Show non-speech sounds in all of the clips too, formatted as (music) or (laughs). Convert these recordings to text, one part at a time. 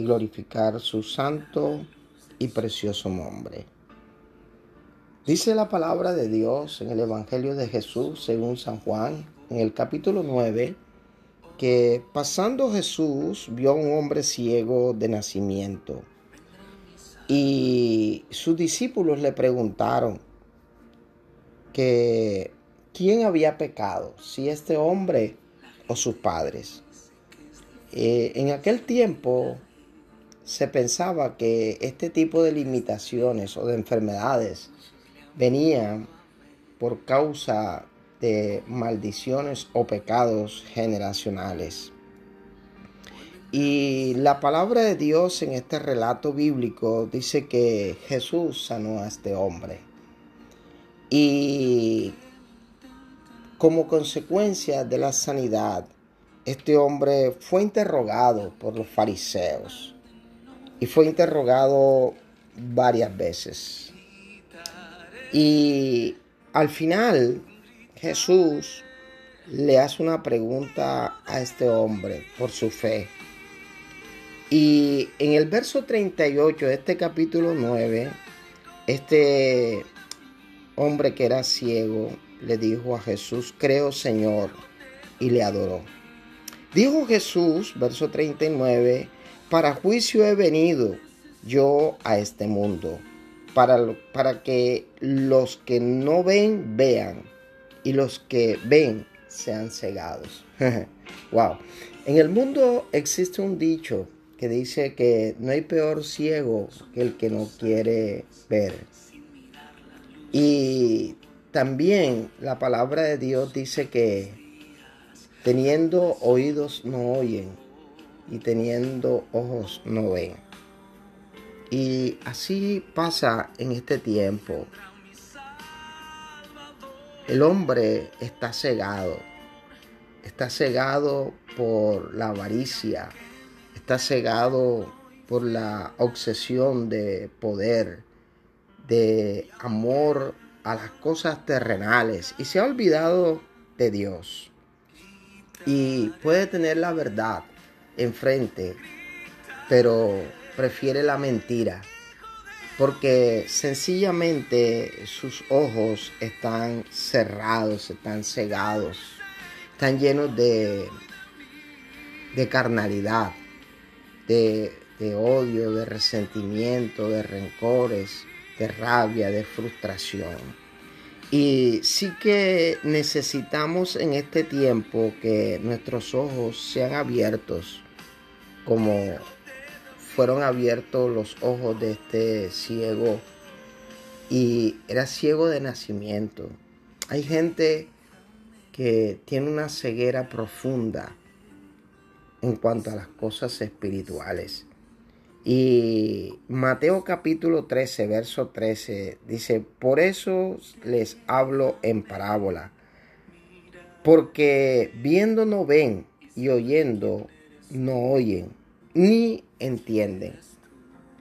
y glorificar su santo y precioso nombre. Dice la palabra de Dios en el Evangelio de Jesús según San Juan, en el capítulo 9, que pasando Jesús vio a un hombre ciego de nacimiento. Y sus discípulos le preguntaron que quién había pecado, si este hombre o sus padres. Eh, en aquel tiempo se pensaba que este tipo de limitaciones o de enfermedades venían por causa de maldiciones o pecados generacionales. Y la palabra de Dios en este relato bíblico dice que Jesús sanó a este hombre. Y como consecuencia de la sanidad, este hombre fue interrogado por los fariseos y fue interrogado varias veces. Y al final Jesús le hace una pregunta a este hombre por su fe. Y en el verso 38 de este capítulo 9, este hombre que era ciego le dijo a Jesús, creo Señor, y le adoró. Dijo Jesús, verso 39, para juicio he venido yo a este mundo, para, para que los que no ven vean y los que ven sean cegados. (laughs) wow. En el mundo existe un dicho que dice que no hay peor ciego que el que no quiere ver. Y también la palabra de Dios dice que Teniendo oídos no oyen y teniendo ojos no ven. Y así pasa en este tiempo. El hombre está cegado. Está cegado por la avaricia. Está cegado por la obsesión de poder, de amor a las cosas terrenales. Y se ha olvidado de Dios y puede tener la verdad enfrente, pero prefiere la mentira, porque sencillamente sus ojos están cerrados, están cegados, están llenos de, de carnalidad, de, de odio, de resentimiento, de rencores, de rabia, de frustración. Y sí que necesitamos en este tiempo que nuestros ojos sean abiertos como fueron abiertos los ojos de este ciego y era ciego de nacimiento. Hay gente que tiene una ceguera profunda en cuanto a las cosas espirituales. Y Mateo capítulo 13, verso 13 dice, por eso les hablo en parábola, porque viendo no ven y oyendo no oyen, ni entienden.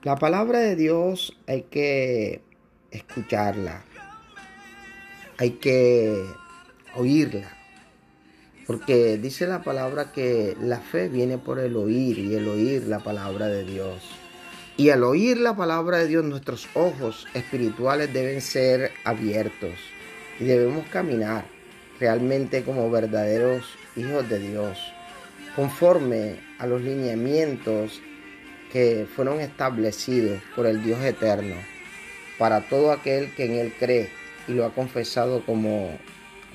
La palabra de Dios hay que escucharla, hay que oírla, porque dice la palabra que la fe viene por el oír y el oír la palabra de Dios. Y al oír la palabra de Dios, nuestros ojos espirituales deben ser abiertos y debemos caminar realmente como verdaderos hijos de Dios, conforme a los lineamientos que fueron establecidos por el Dios eterno para todo aquel que en Él cree y lo ha confesado como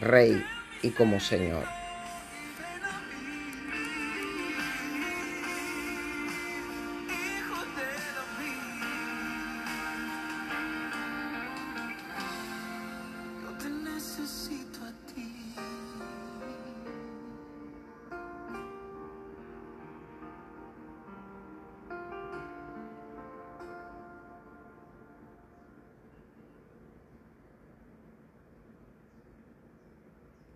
Rey y como Señor.